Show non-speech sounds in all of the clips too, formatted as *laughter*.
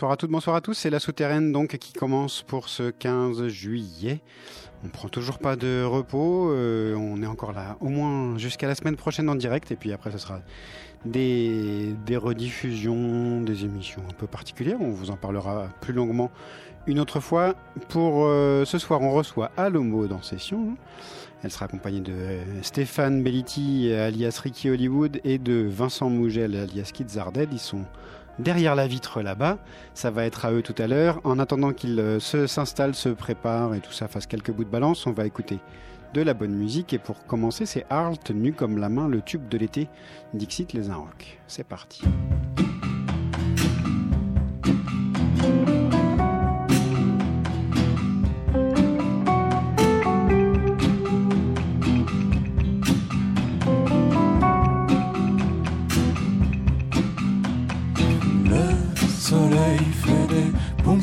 Bonsoir à toutes, bonsoir à tous. C'est la souterraine donc qui commence pour ce 15 juillet. On prend toujours pas de repos. Euh, on est encore là au moins jusqu'à la semaine prochaine en direct. Et puis après, ce sera des, rediffusions, des émissions un peu particulières. On vous en parlera plus longuement une autre fois. Pour euh, ce soir, on reçoit Alomo dans Session. Elle sera accompagnée de Stéphane Belliti alias Ricky Hollywood et de Vincent Mougel alias Kid. Ils sont derrière la vitre là-bas. Ça va être à eux tout à l'heure. En attendant qu'ils euh, s'installent, se, préparent et tout ça fasse quelques bouts de balance, on va écouter de la bonne musique. Et pour commencer, c'est Arl, tenu comme la main, le tube de l'été, Dixit les Rock. C'est parti.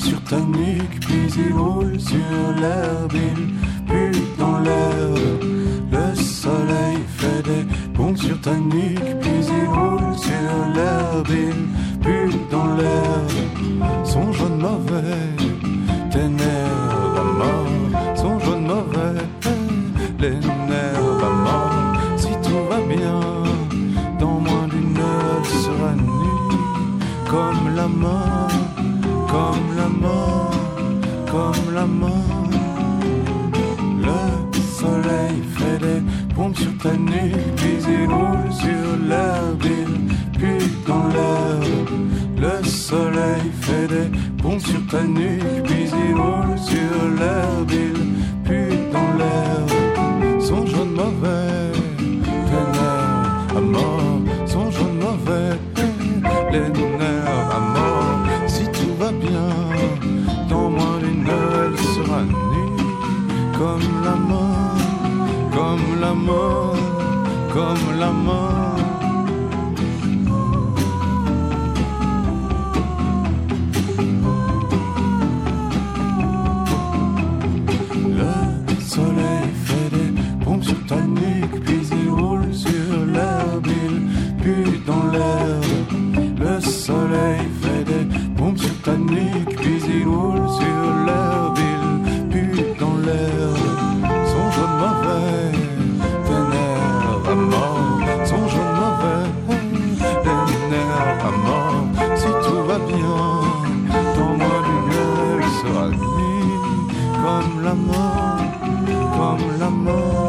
Sur ta nuque, puis il roule sur l'herbe, il pue dans l'herbe. Le soleil fait des pompes sur ta nuque, puis il roule sur l'herbe, il pue dans l'herbe. Son jaune mauvais t'énerve à mort, son jaune mauvais sur ta nuque, puis il roule sur l'herbe, pue dans l'herbe. Le soleil fait des pompes sur ta nuque, puis il roule sur l'herbe, pue dans l'herbe. Son jaune mauvais, Nous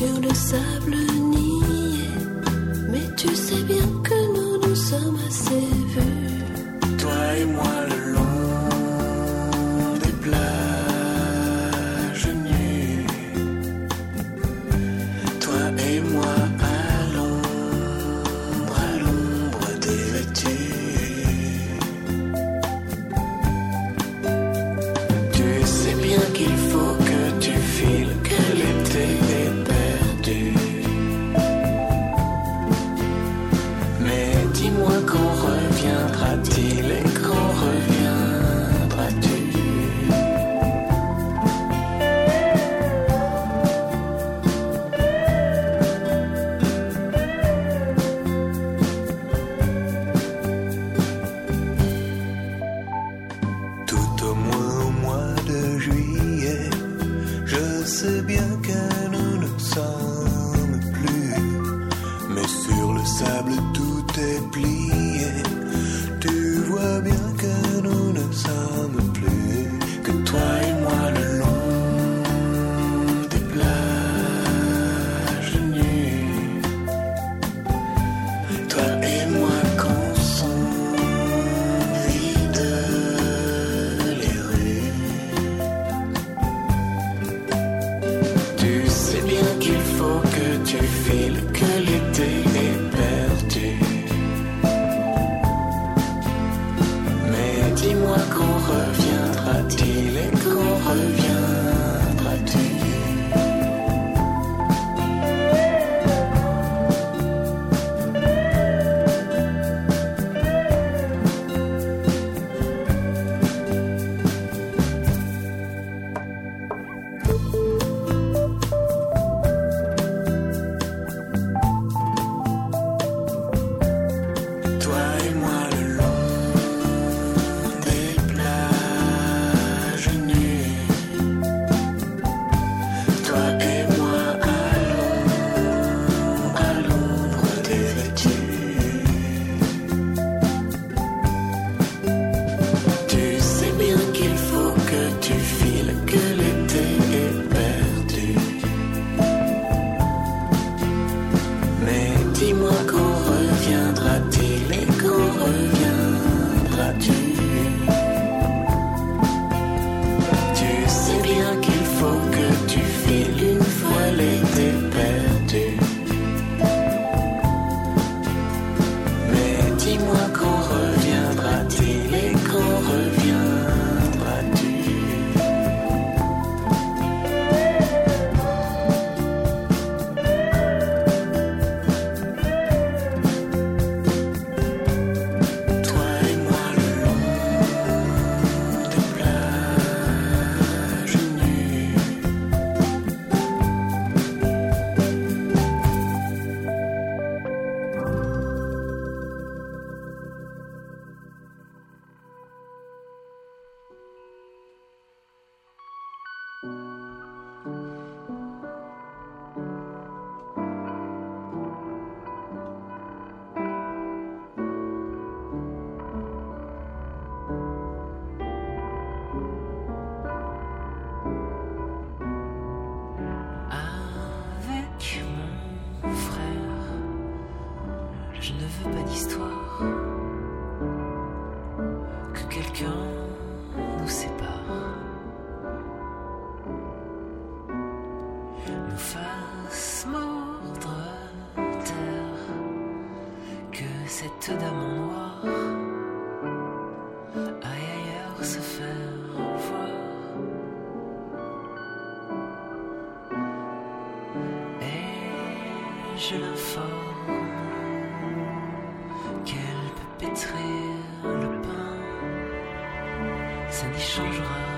sur le sable le pain, ça n'y changera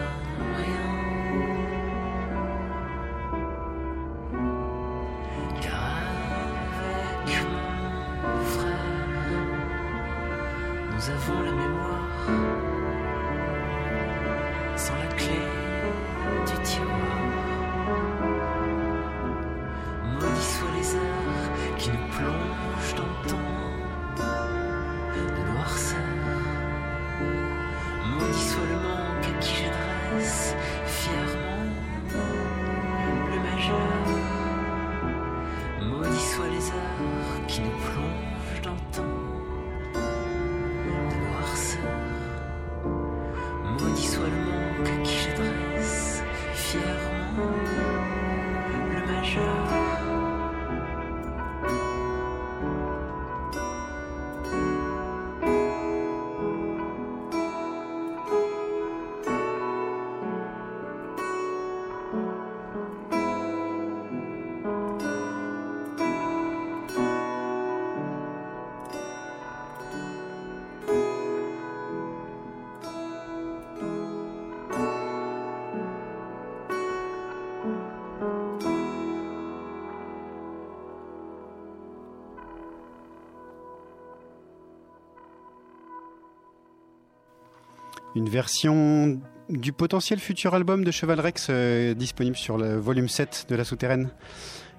Une version du potentiel futur album de Cheval Rex euh, disponible sur le volume 7 de La Souterraine.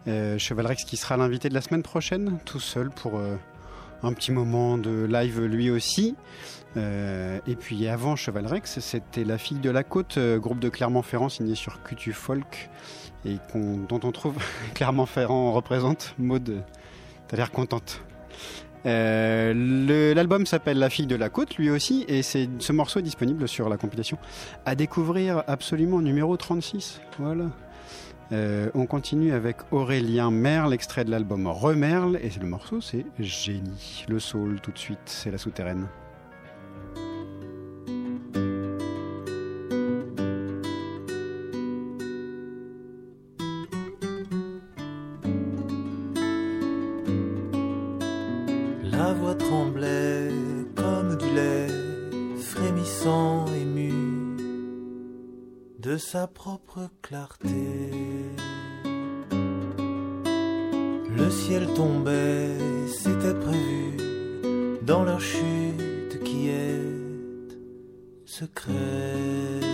Euh, Cheval Rex qui sera l'invité de la semaine prochaine, tout seul pour euh, un petit moment de live lui aussi. Et puis avant Cheval Rex, c'était La Fille de la Côte, groupe de Clermont-Ferrand signé sur QT Folk et dont on trouve *laughs* Clermont-Ferrand représente. Maud, t'as l'air contente. Euh, L'album s'appelle La fille de la côte, lui aussi, et c'est ce morceau est disponible sur la compilation. À découvrir absolument numéro 36. Voilà. Euh, on continue avec Aurélien Merle, extrait de l'album Remerle, et le morceau c'est Génie. Le soul tout de suite, c'est la souterraine. Propre clarté. Le ciel tombait, c'était prévu, dans leur chute qui est secrète.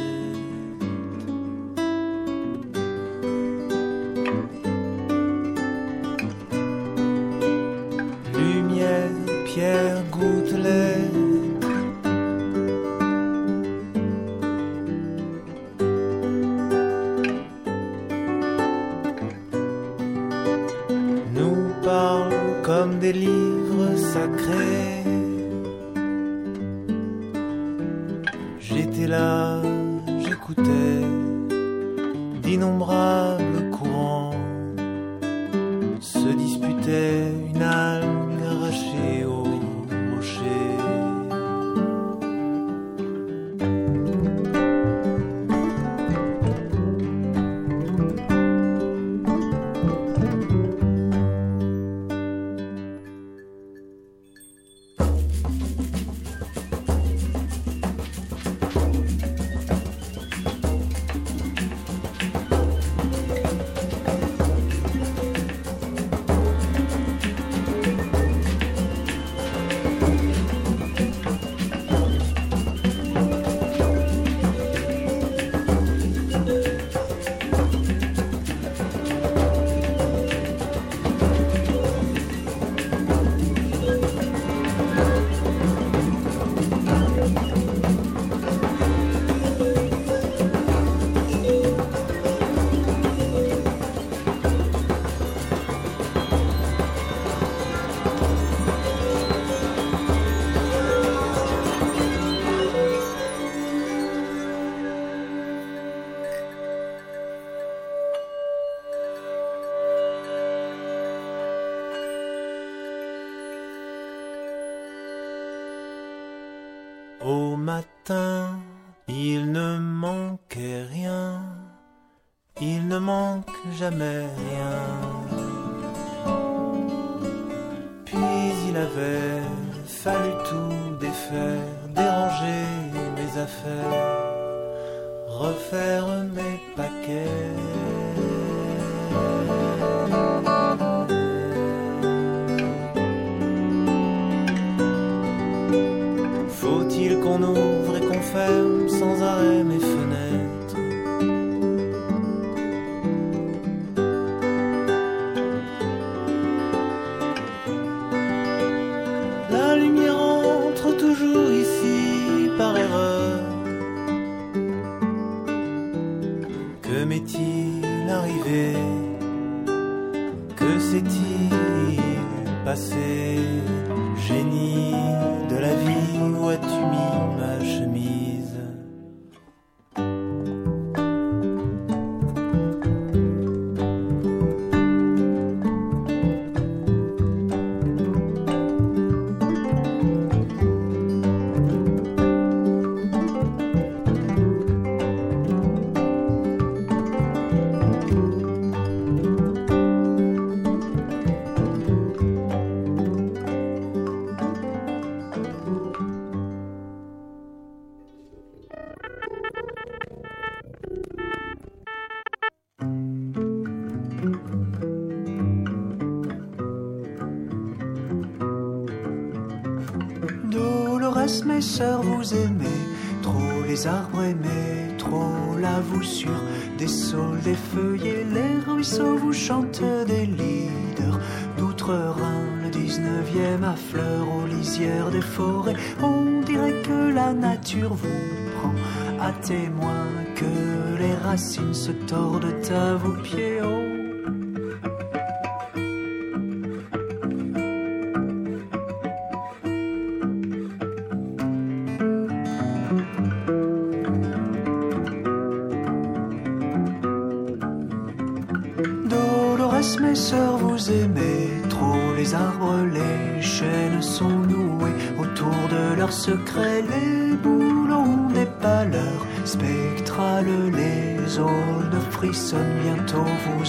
Témoin que les racines se tordent à vos pieds.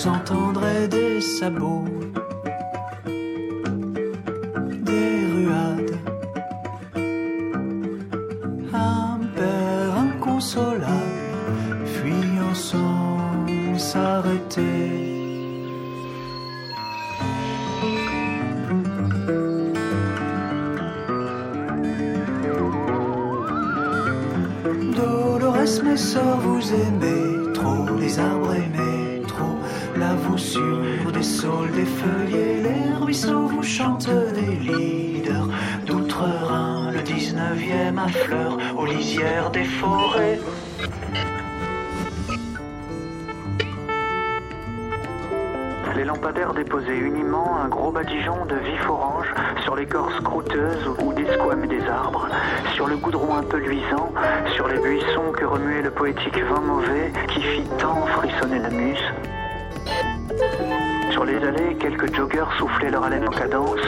Entendrez des sabots. La voussure des saules, des feuillets, les ruisseaux vous chantent des leaders d'outre-Rhin, le 19e à fleurs, aux lisières des forêts. Les lampadaires déposaient uniment un gros badigeon de vif orange sur l'écorce croûteuse ou desquamée des arbres, sur le goudron un peu luisant, sur les buissons que remuait le poétique vin mauvais qui fit tant frissonner la muse. Sur les allées, quelques joggers soufflaient leur haleine en cadence,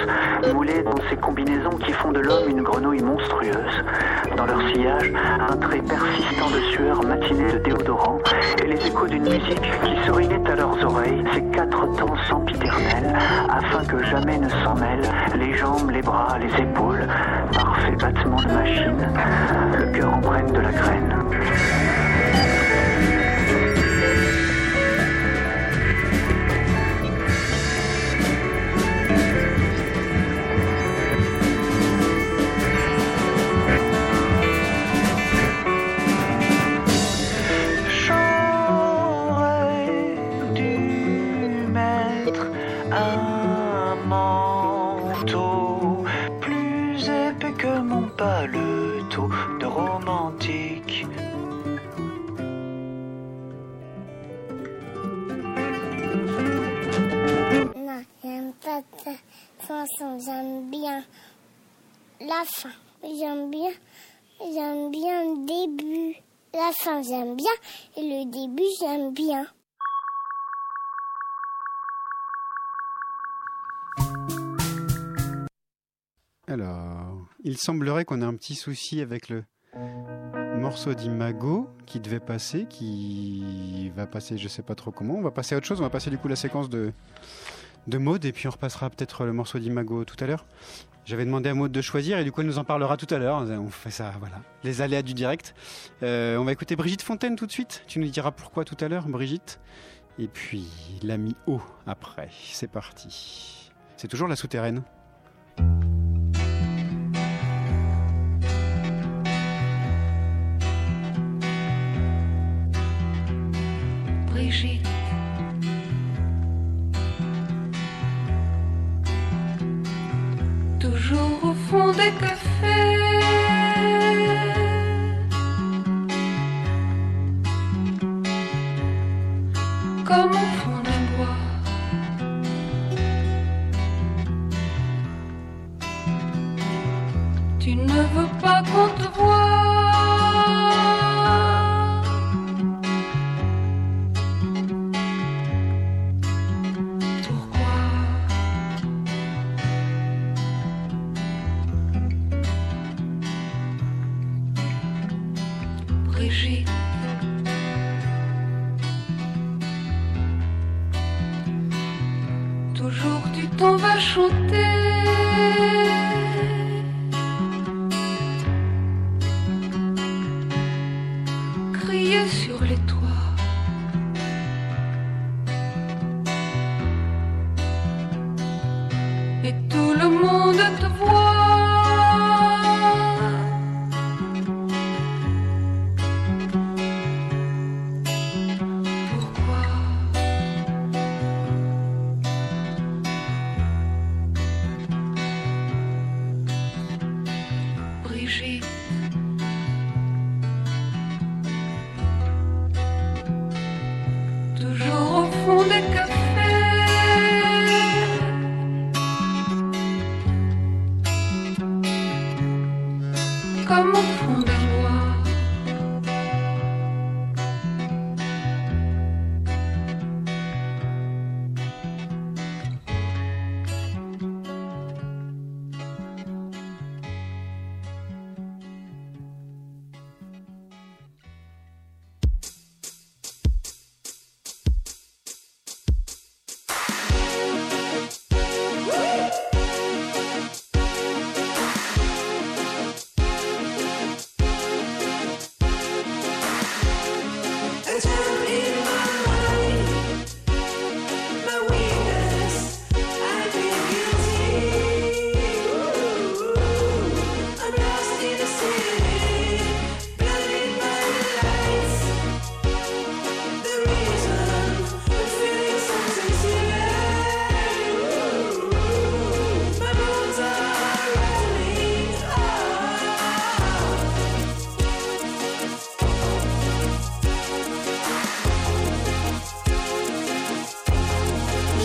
moulés dans ces combinaisons qui font de l'homme une grenouille monstrueuse. Dans leur sillage, un trait persistant de sueur matinée de déodorant et les échos d'une musique qui sourinait à leurs oreilles ces quatre temps sempiternels afin que jamais ne s'en mêlent les jambes, les bras, les épaules, parfait battement de machine, le cœur empreinte de la graine. J'aime bien la fin. J'aime bien, j'aime bien le début. La fin, j'aime bien. Et le début, j'aime bien. Alors, il semblerait qu'on ait un petit souci avec le morceau d'Imago qui devait passer, qui va passer, je sais pas trop comment. On va passer à autre chose. On va passer du coup la séquence de de Maud et puis on repassera peut-être le morceau d'Imago tout à l'heure. J'avais demandé à Maud de choisir et du coup elle nous en parlera tout à l'heure. On fait ça, voilà, les aléas du direct. Euh, on va écouter Brigitte Fontaine tout de suite. Tu nous diras pourquoi tout à l'heure, Brigitte. Et puis l'ami O après. C'est parti. C'est toujours la souterraine. Le monde te voit.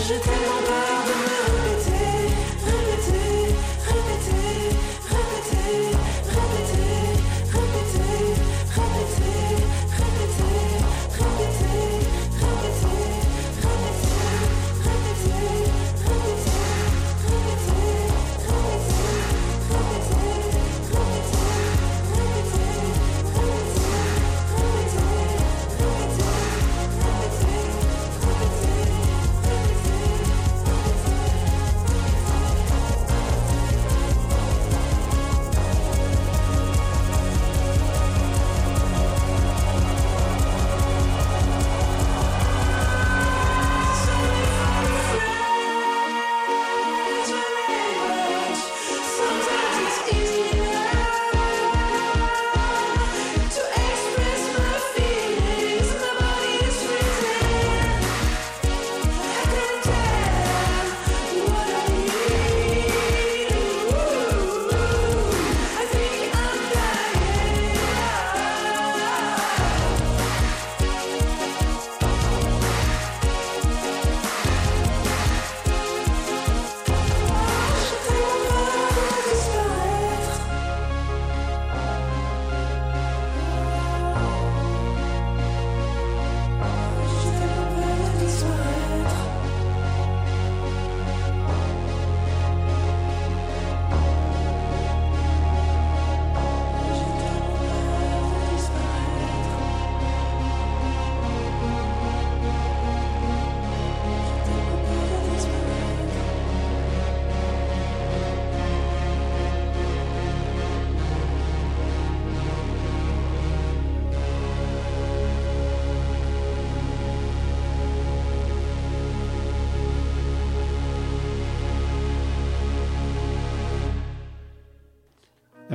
是天空的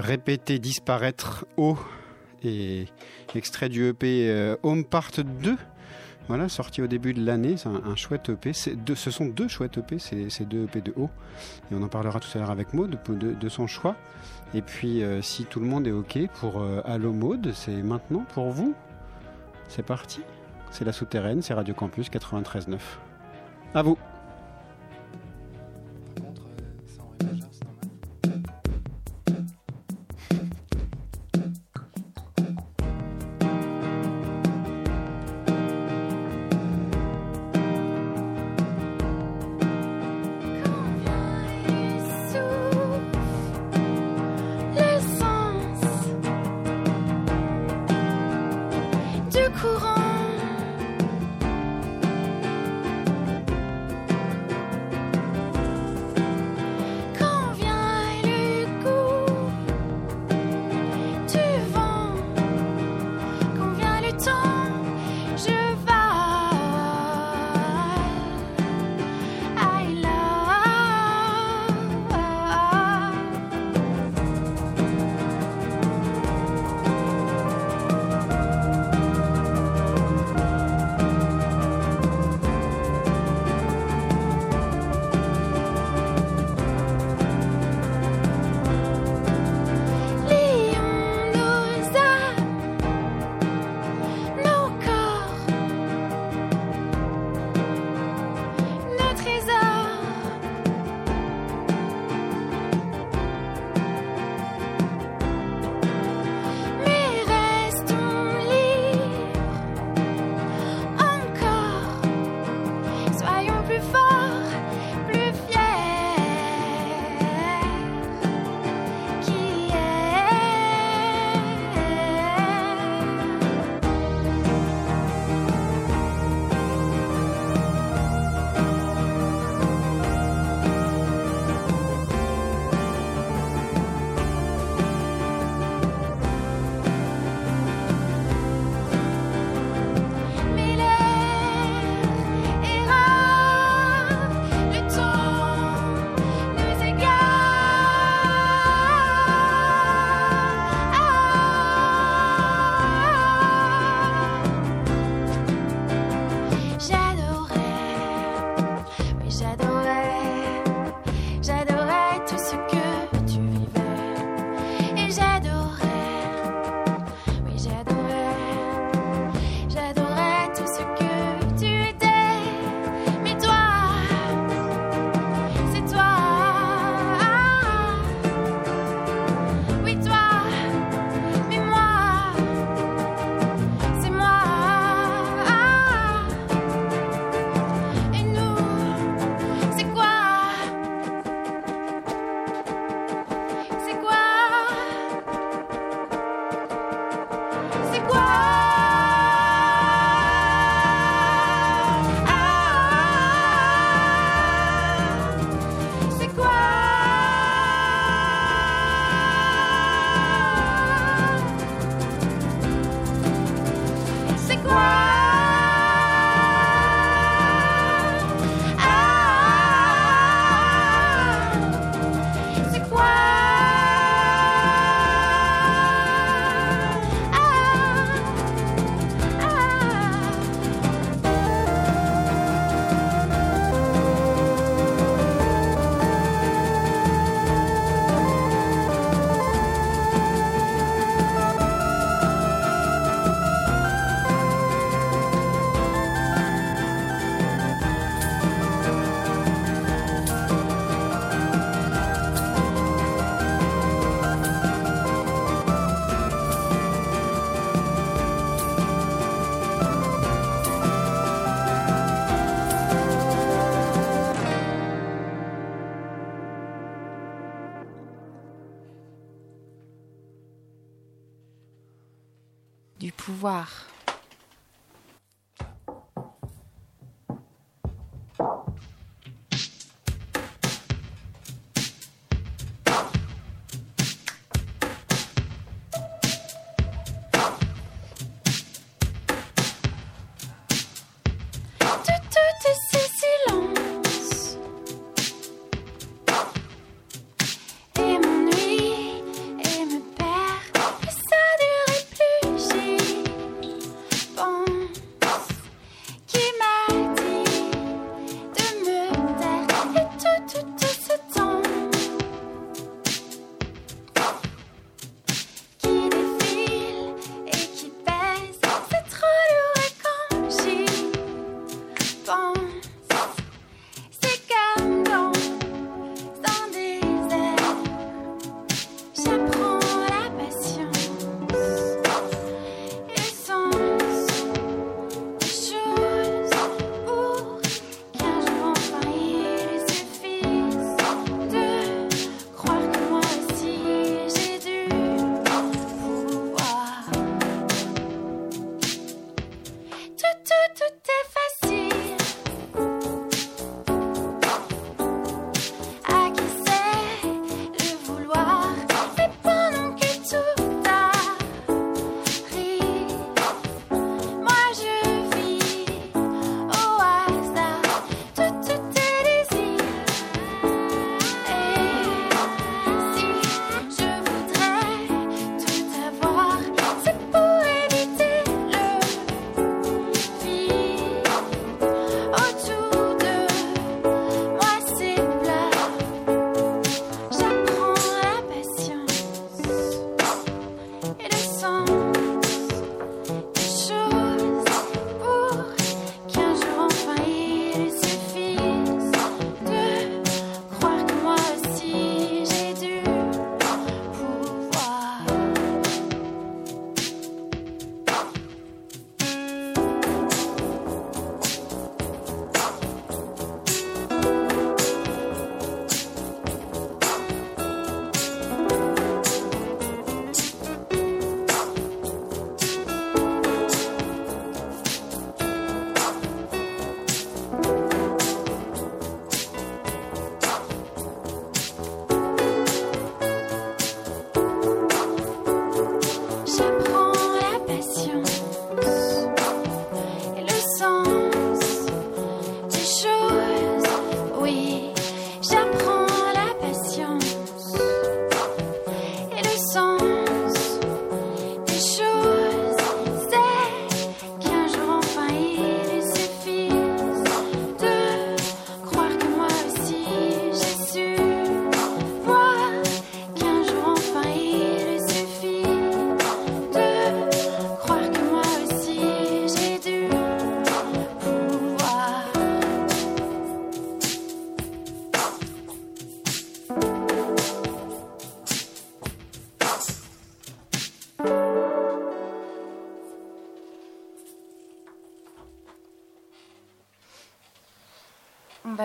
répéter disparaître haut et extrait du EP euh, Home Part 2. Voilà, sorti au début de l'année, c'est un, chouette EP. Ce sont deux chouettes EP, c'est c'est deux EP de haut. Et on en parlera tout à l'heure avec Maud de son choix. Et puis, euh, si tout le monde est OK pour euh, Allo Maud, c'est maintenant pour vous. C'est parti. C'est la souterraine, c'est Radio Campus 93.9. À vous.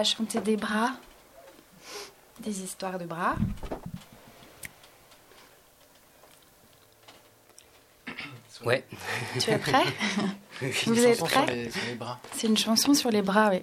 chanter des bras, des histoires de bras. Ouais. Tu es prêt? *laughs* Vous êtes prêt? C'est une chanson sur les bras, oui.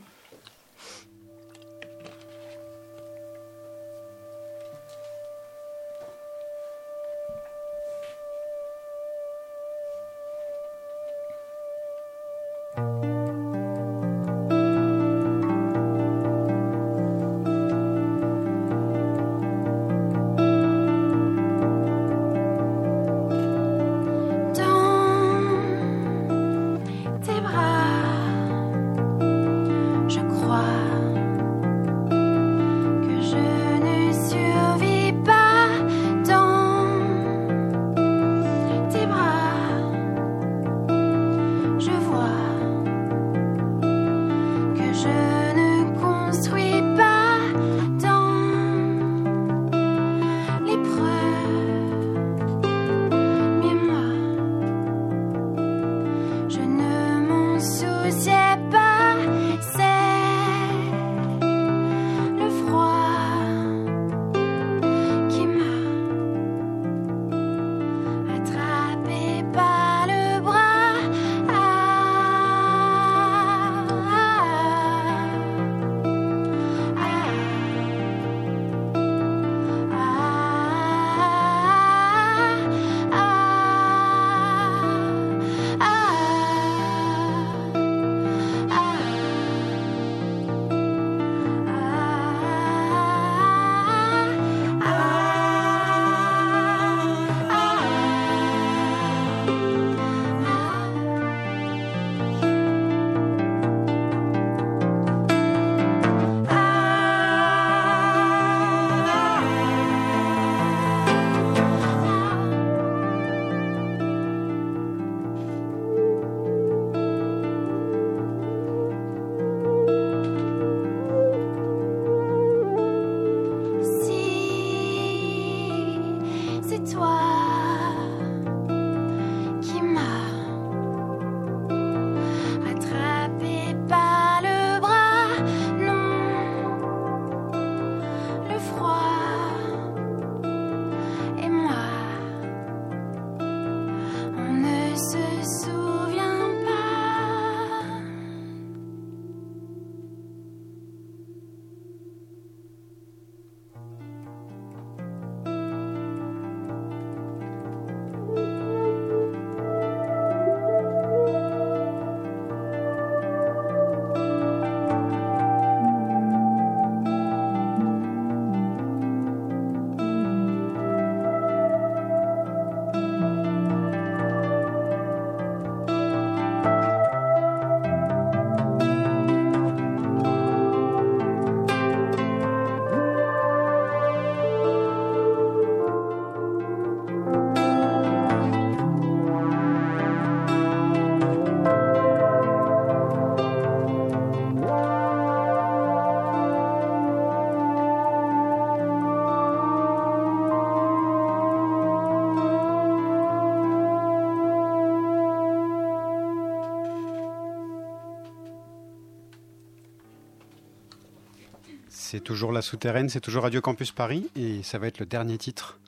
C'est toujours la souterraine, c'est toujours Radio Campus Paris et ça va être le dernier titre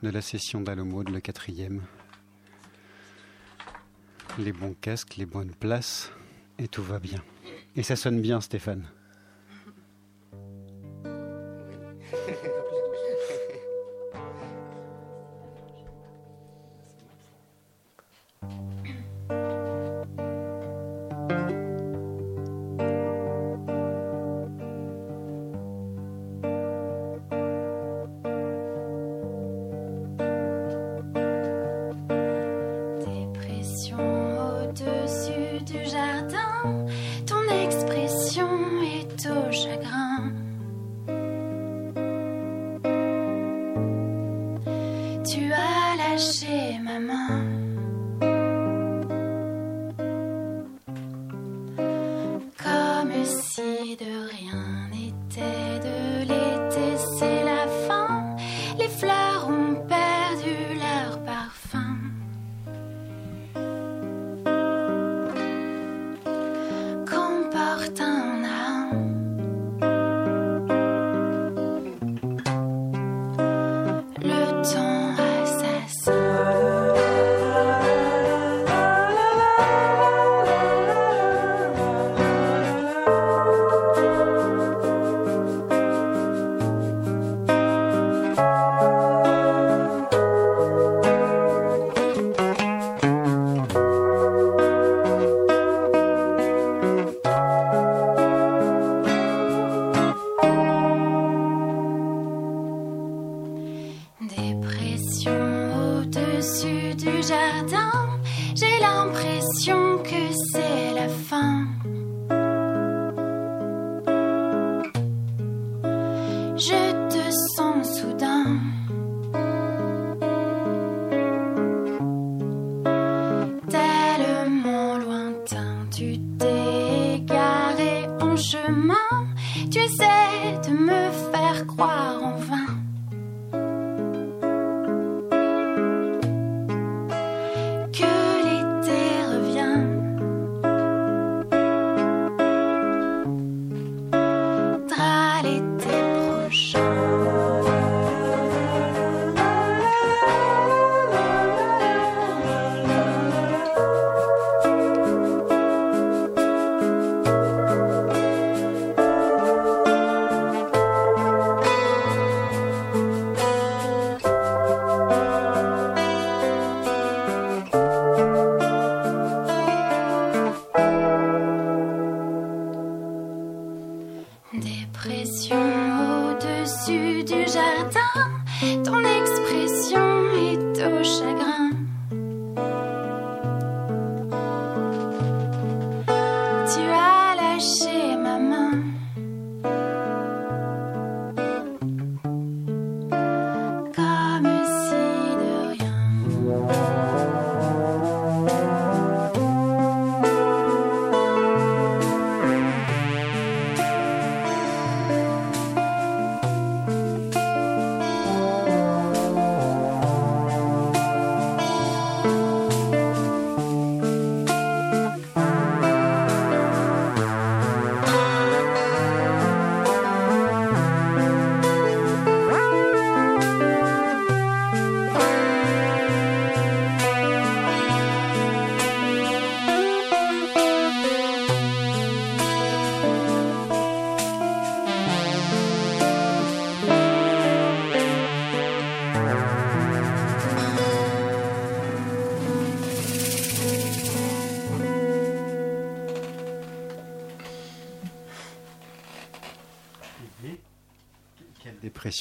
de la session d'Alomode, le quatrième. Les bons casques, les bonnes places et tout va bien. Et ça sonne bien, Stéphane.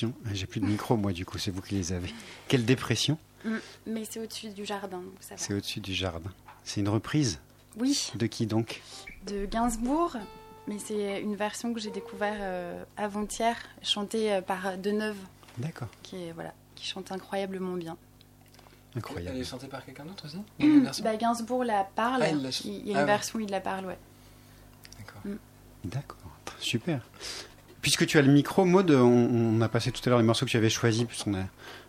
Dépression. Ah, J'ai plus de micro, moi, du coup, c'est vous qui les avez. Quelle dépression Mm, Mais c'est au-dessus du jardin, donc ça va. C'est au-dessus du jardin. C'est une reprise Oui, De qui donc? De Gainsbourg, mais c'est une version que j'ai découvert euh, avant-hier, chantée euh, par Deneuve, D'accord, qui est voilà, qui chante incroyablement bien. Elle incroyable. est chantée par quelqu'un d'autre aussi? Version? Bah, Gainsbourg la parle. Ah, il la- il y a une ah ouais. version où il la parle, ouais. D'accord. D'accord, super. Puisque tu as le micro, Maud, on, on a passé tout à l'heure les morceaux que tu avais choisis, puisqu'on a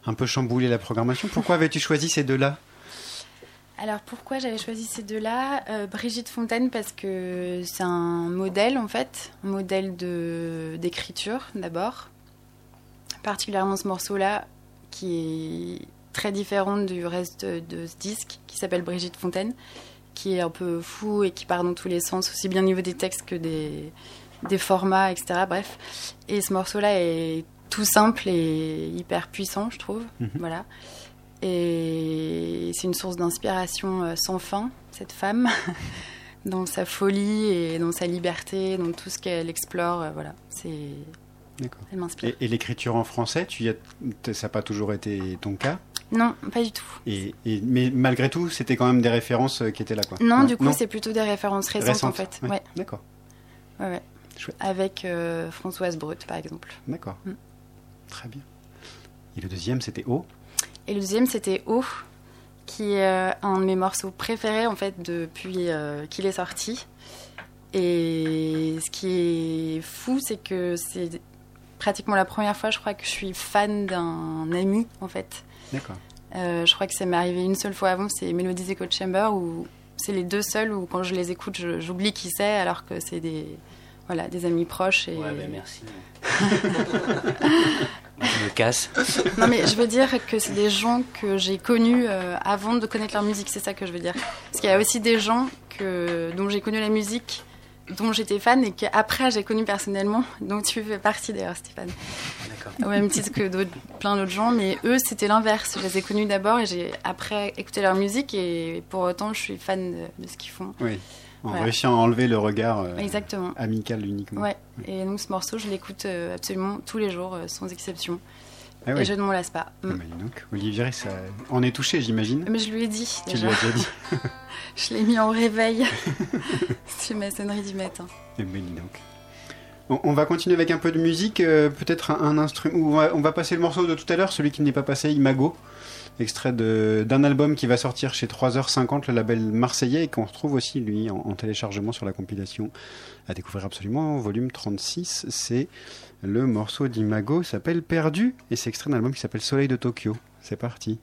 un peu chamboulé la programmation. Pourquoi *laughs* avais-tu choisi ces deux-là? Alors pourquoi j'avais choisi ces deux-là? Euh, Brigitte Fontaine parce que c'est un modèle en fait, un modèle de d'écriture d'abord. Particulièrement ce morceau-là qui est très différent du reste de ce disque qui s'appelle Brigitte Fontaine, qui est un peu fou et qui part dans tous les sens, aussi bien au niveau des textes que des, des formats, etc. Bref. Et ce morceau-là est tout simple et hyper puissant, je trouve. Mhm. Voilà. Et c'est une source d'inspiration euh, sans fin, cette femme, *laughs* dans sa folie et dans sa liberté, dans tout ce qu'elle explore. euh, Voilà, c'est. Elle m'inspire. Et, et l'écriture en français, tu y as, ça n'a pas toujours été ton cas? Non, pas du tout. Et, et- mais malgré tout, c'était quand même des références euh, qui étaient là, quoi. Non, du coup, c'est plutôt des références récentes, en fait. ouais. Ouais, D'accord, ouais, ouais. Chouette. Avec euh, Françoise Brut, par exemple. d'accord. Mm. Très bien. Et le deuxième, c'était O? Et le deuxième, c'était O, qui est euh, un de mes morceaux préférés, en fait, depuis euh, qu'il est sorti. Et ce qui est fou, c'est que c'est pratiquement la première fois, je crois, que je suis fan d'un ami, en fait. D'accord. Euh, je crois que ça m'est arrivé une seule fois avant, c'est Melodies Echo Chamber, où c'est les deux seuls où, quand je les écoute, j'oublie qui c'est, alors que c'est des, voilà, des amis proches. Et... Ouais, ben merci. *laughs* je me casse. Non, mais je veux dire que c'est des gens que j'ai connus euh, avant de connaître leur musique, c'est ça que je veux dire. Parce qu'il y a aussi des gens que, dont j'ai connu la musique, dont j'étais fan et qu'après j'ai connu personnellement, dont tu fais partie d'ailleurs, Stéphane. D'accord. Au même titre que d'autres- plein d'autres gens, mais eux c'était l'inverse. Je les ai connus d'abord et j'ai après écouté leur musique et pour autant je suis fan de, de ce qu'ils font. Oui. Voilà. réussit à enlever le regard euh, Exactement. amical uniquement. Ouais, et donc ce morceau je l'écoute euh, absolument tous les jours, euh, sans exception. Ah Et je ne m'en lasse pas. Mm. Ah bah, dis donc, Olivier, ça en est touché, j'imagine. Mais je lui ai dit Tu lui as déjà dit. *laughs* Je l'ai mis en réveil *laughs* sur ma sonnerie du matin. Eh ben, dis donc. On, va continuer avec un peu de musique, euh, peut-être un, instrument. On va, on va passer le morceau de tout à l'heure, celui qui n'est pas passé, Imago, extrait d'un album qui va sortir chez 3h50, le label marseillais, et qu'on retrouve aussi, lui, en, en téléchargement sur la compilation à découvrir absolument, volume 36. C'est le morceau d'Imago, s'appelle Perdu, et c'est extrait d'un album qui s'appelle Soleil de Tokyo. C'est parti.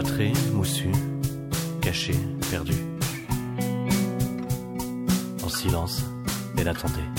Cloîtré, moussu, caché, perdu. En silence, elle attendait.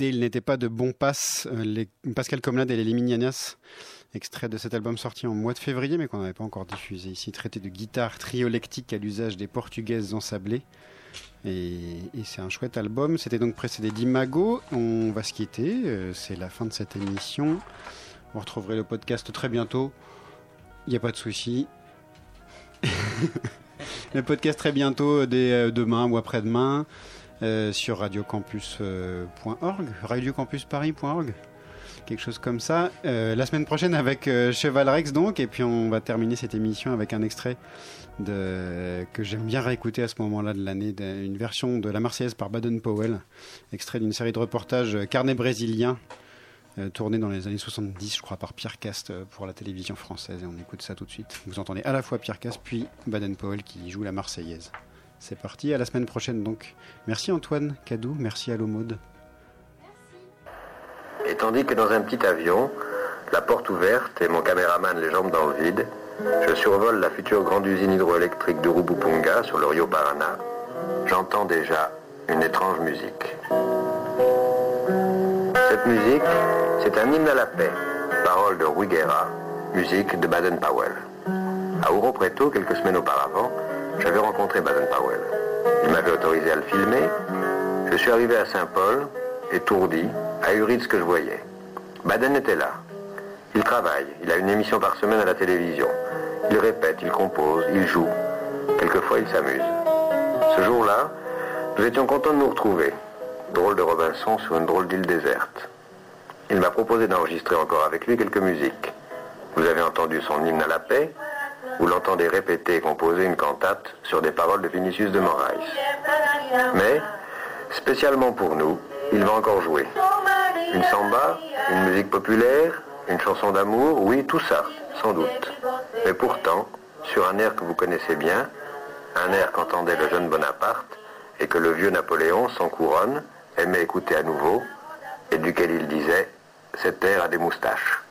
Dale n'était pas de bon passe. Euh, Pascal Comlade et les Liminianas, extrait de cet album sorti en mois de février, mais qu'on n'avait pas encore diffusé ici, traité de guitare triolectique à l'usage des portugaises ensablées. Et, et c'est un chouette album. C'était donc précédé d'Imago. On va se quitter. euh, c'est la fin de cette émission. Vous retrouverez le podcast très bientôt. Il n'y a pas de souci. *laughs* le podcast très bientôt, dès euh, demain ou après-demain, euh, sur radiocampus.org, radiocampusparis.org, quelque chose comme ça. Euh, la semaine prochaine avec euh, Cheval Rex donc, et puis on va terminer cette émission avec un extrait que j'aime bien réécouter à ce moment-là de l'année, une version de la Marseillaise par Baden Powell, extrait d'une série de reportages euh, carnet brésilien. euh, tourné dans les années 70, je crois, par Pierre Cast euh, pour la télévision française. Et on écoute ça tout de suite. Vous entendez à la fois Pierre Cast, puis Baden Powell qui joue la Marseillaise. C'est parti, à la semaine prochaine donc. Merci Antoine Cadou, merci à Maude. Et tandis que dans un petit avion, la porte ouverte et mon caméraman les jambes dans le vide, je survole la future grande usine hydroélectrique de Rubupunga sur le Rio Parana, j'entends déjà une étrange musique. Cette musique, c'est un hymne à la paix, parole de Rui Guerra, musique de Baden-Powell. À Ouro Preto, quelques semaines auparavant, j'avais rencontré Baden-Powell. Il m'avait autorisé à le filmer. Je suis arrivé à Saint-Paul, étourdi, ahuri de ce que je voyais. Baden était là. Il travaille, il a une émission par semaine à la télévision. Il répète, il compose, il joue. Quelquefois, il s'amuse. Ce jour-là, nous étions contents de nous retrouver. Drôle de Robinson sur une drôle d'île déserte. Il m'a proposé d'enregistrer encore avec lui quelques musiques. Vous avez entendu son hymne à la paix, vous l'entendez répéter et composer une cantate sur des paroles de Vinicius de Moraes. Mais, spécialement pour nous, il va encore jouer. Une samba, une musique populaire, une chanson d'amour, oui, tout ça, sans doute. Mais pourtant, sur un air que vous connaissez bien, un air qu'entendait le jeune Bonaparte et que le vieux Napoléon, sans couronne, aimait écouter à nouveau, et duquel il disait Cet air a des moustaches.